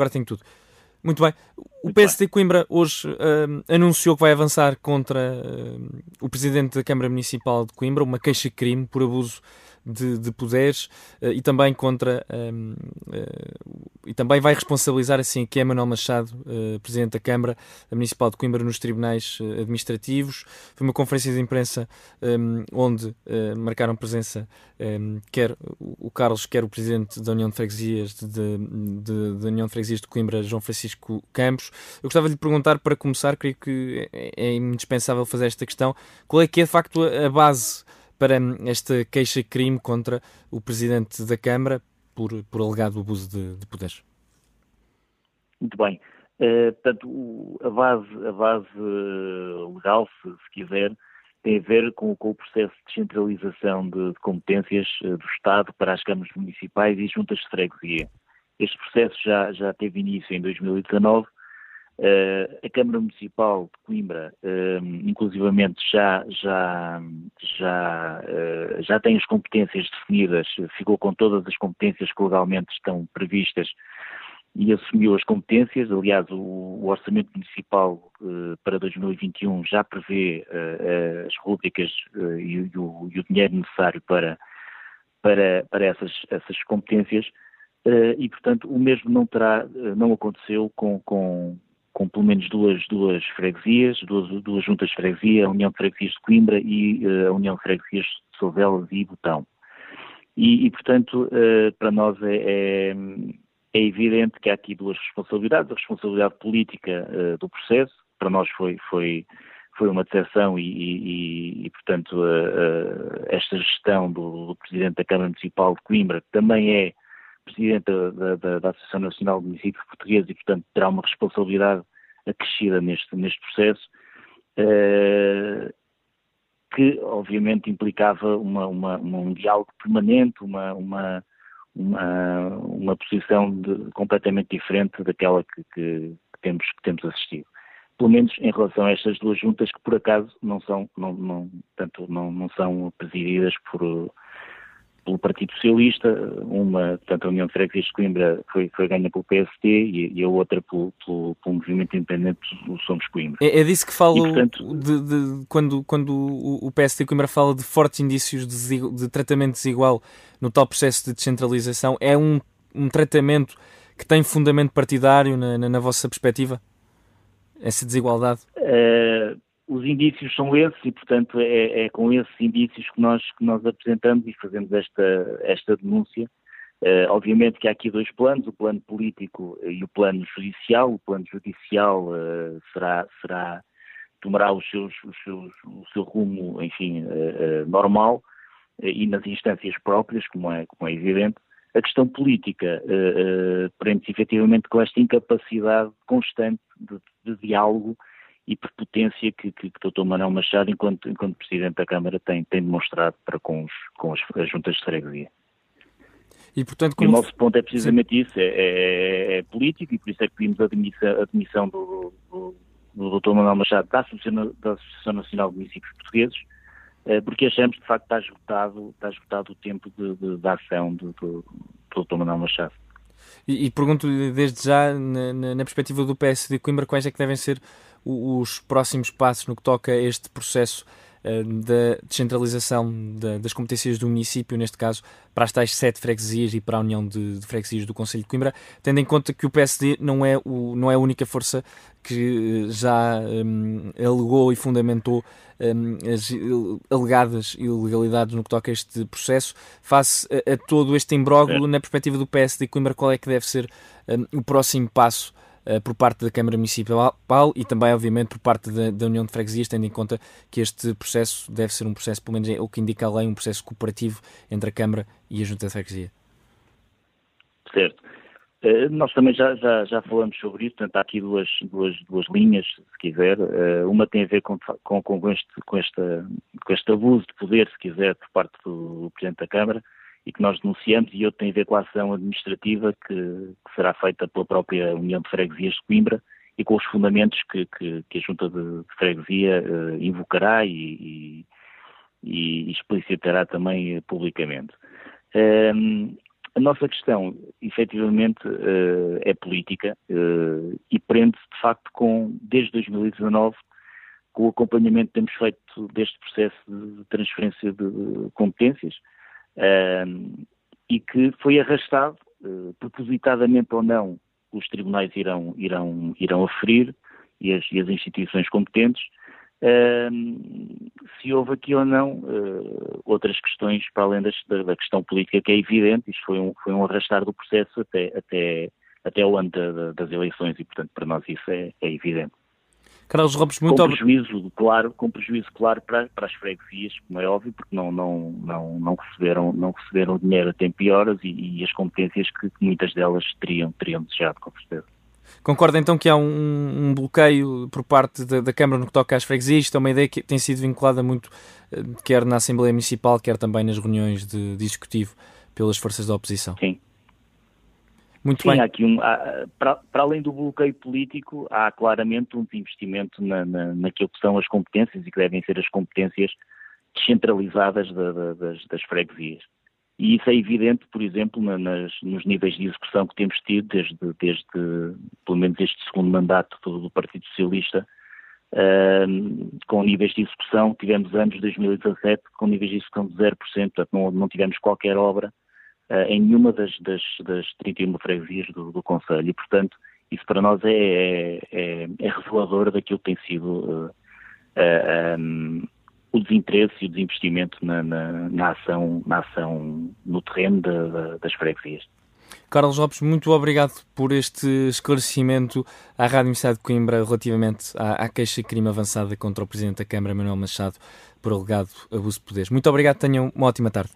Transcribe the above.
agora tenho tudo. Muito bem. O Muito PSD bem. Coimbra hoje uh, anunciou que vai avançar contra uh, o Presidente da Câmara Municipal de Coimbra, uma queixa-crime por abuso de, de poderes uh, e também contra um, uh, e também vai responsabilizar assim que é Manuel Machado, uh, Presidente da Câmara Municipal de Coimbra nos tribunais administrativos. Foi uma conferência de imprensa um, onde marcaram presença um, quer o Carlos, quer o Presidente da União de Freguesias de, de, de, União de Freguesias de Coimbra, João Francisco Campos. Eu gostava de lhe perguntar para começar, creio que é, é indispensável fazer esta questão, qual é que é de facto a base para esta queixa-crime contra o Presidente da Câmara por, por alegado abuso de, de poderes? Muito bem. Uh, portanto, o, a base, a base uh, legal, se, se, quiser, tem a ver com, com, o processo de descentralização de, de competências uh, do Estado para as câmaras municipais e juntas de freguesia. Este processo já, já teve início em 2019 Uh, a Câmara Municipal de Coimbra, uh, inclusivamente, já, já, já, uh, já tem as competências definidas, ficou com todas as competências que legalmente estão previstas e assumiu as competências. Aliás, o, o Orçamento Municipal para 2021 já prevê as rubricas e, e, o, e, o, dinheiro necessário para, para, para essas, essas competências. e, portanto, o mesmo não terá, não aconteceu com, com com pelo menos duas, duas freguesias, duas, duas juntas de freguesia, a União de Freguesias de Coimbra e uh, a União de Freguesias de Sovelas e Botão. E, e portanto, uh, para nós é, é, é, evidente que há aqui duas responsabilidades, a responsabilidade política uh, do processo, para nós foi, foi, foi uma decepção e, e, e portanto, esta gestão do, do Presidente da Câmara Municipal de Coimbra, também é Presidente da, da, da, Associação Nacional de Municípios Portugueses e, portanto, terá uma responsabilidade acrescida neste, neste processo, uh, que obviamente implicava uma, uma, um diálogo permanente, uma, uma, uma, uma posição de, completamente diferente daquela que, que, que, temos, que temos assistido. Pelo menos em relação a estas duas juntas que por acaso não são, não, não, tanto, não, não são presididas por pelo Partido Socialista, uma, portanto, a União de Freguesias de Coimbra foi, foi ganha pelo PST e, e a outra pelo, pelo, pelo, Movimento Independente do Somos Coimbra. É, é disso que falo e, portanto, de, de, quando, quando o PST Coimbra fala de fortes indícios de, de tratamento desigual no tal processo de descentralização, é um, um tratamento que tem fundamento partidário na, na, na vossa perspectiva? Essa desigualdade? Uh os indícios são esses e, portanto, é, é, com esses indícios que nós, que nós apresentamos e fazemos esta, esta denúncia. Uh, obviamente que há aqui dois planos, o plano político e o plano judicial. O plano judicial uh, será, será, tomará os seus, os seus, o seu rumo, enfim, uh, normal e nas instâncias próprias, como é, como é evidente. A questão política prende-se efetivamente com esta incapacidade constante de, de diálogo e prepotência que, que, que o Dr. Manuel Machado, enquanto, enquanto Presidente da Câmara, tem, tem demonstrado para com, os, com as, as juntas de freguesia. E, portanto, como... e o nosso ponto é precisamente Sim. isso, é, é, é, político, e por isso é que pedimos a admissão, a admissão do, do, do Dr. Manuel Machado da Associação, da Associação Nacional de Municípios Portugueses, eh, porque achamos que de facto está esgotado, está esgotado o tempo de, de, de ação do, do, do Dr. Manuel Machado. E, e pergunto desde já, na, na, perspectiva do PSD Coimbra, quais é que devem ser os próximos passos no que toca a este processo uh, da descentralização de, das competências do município, neste caso, para as tais sete freguesias e para a União de, de, Freguesias do Conselho de Coimbra, tendo em conta que o PSD não é, o, não é a única força que eh, já um, alegou e fundamentou um, as alegadas ilegalidades no que toca a este processo, face a, a todo este imbróglio, na perspectiva do PSD Coimbra, qual é que deve ser um, o próximo passo eh, por parte da Câmara Municipal e também, obviamente, por parte da, da, União de Freguesias, tendo em conta que este processo deve ser um processo, pelo menos é o que indica a lei, um processo cooperativo entre a Câmara e a Junta de Freguesia. Certo. Uh, nós também já, já, já falamos sobre isso, portanto há aqui duas, duas, duas linhas, se quiser. Uh, uma tem a ver com, com, com, este, com, esta, com este abuso de poder, se quiser, por parte do Presidente da Câmara, e que nós denunciamos, e outro tem a ver com a ação administrativa que, que será feita pela própria União de Freguesias de Coimbra e com os fundamentos que, que, que a Junta de, Freguesia uh, invocará e, e, e, explicitará também uh, publicamente. Um, ehm, a nossa questão, efetivamente, uh, é política uh, e prende-se, de facto, com, desde 2019, com o acompanhamento que temos feito deste processo de transferência de competências e que foi arrastado, propositadamente ou não, os tribunais irão, irão, irão aferir e as, e as instituições competentes, se houve aqui ou não uh, outras questões para além das, da, da, questão política que é evidente, isto foi um, foi um arrastar do processo até, até, até o ano da, das eleições e, portanto, para nós isso é, é evidente. Carlos Robes, muito com prejuízo, claro, com prejuízo claro para, para as freguesias, como é óbvio, porque não, não, não, não receberam, não receberam dinheiro a tempo e horas e, e as competências que, que muitas delas teriam, teriam desejado, com certeza. Concorda então que há um, um bloqueio por parte da, da, Câmara no que toca às freguesias? Isto é uma ideia que tem sido vinculada muito, eh, quer na Assembleia Municipal, quer também nas reuniões de, de executivo pelas forças da oposição. Sim. Muito Sim, bem. Há aqui um, há, para, para, além do bloqueio político, há claramente um desinvestimento na, na, naquilo que são as competências e que devem ser as competências descentralizadas da, da, das, das freguesias. E isso é evidente, por exemplo, nas, nos níveis de execução que temos tido desde, desde pelo menos este segundo mandato do, do Partido Socialista, uh, com níveis de execução, tivemos anos de 2017 com níveis de execução de 0%, portanto não, não tivemos qualquer obra em nenhuma das, das, das 31 freguesias do, do Conselho e, portanto, isso para nós é, é, é, é revelador daquilo que tem sido uh, um, o desinteresse e o desinvestimento na, na, na ação, na ação no terreno das freguesias. Carlos Lopes, muito obrigado por este esclarecimento à Rádio Universidade de Coimbra relativamente à, à queixa de crime avançada contra o Presidente da Câmara, Manuel Machado, por alegado abuso de poderes. Muito obrigado, tenham uma ótima tarde.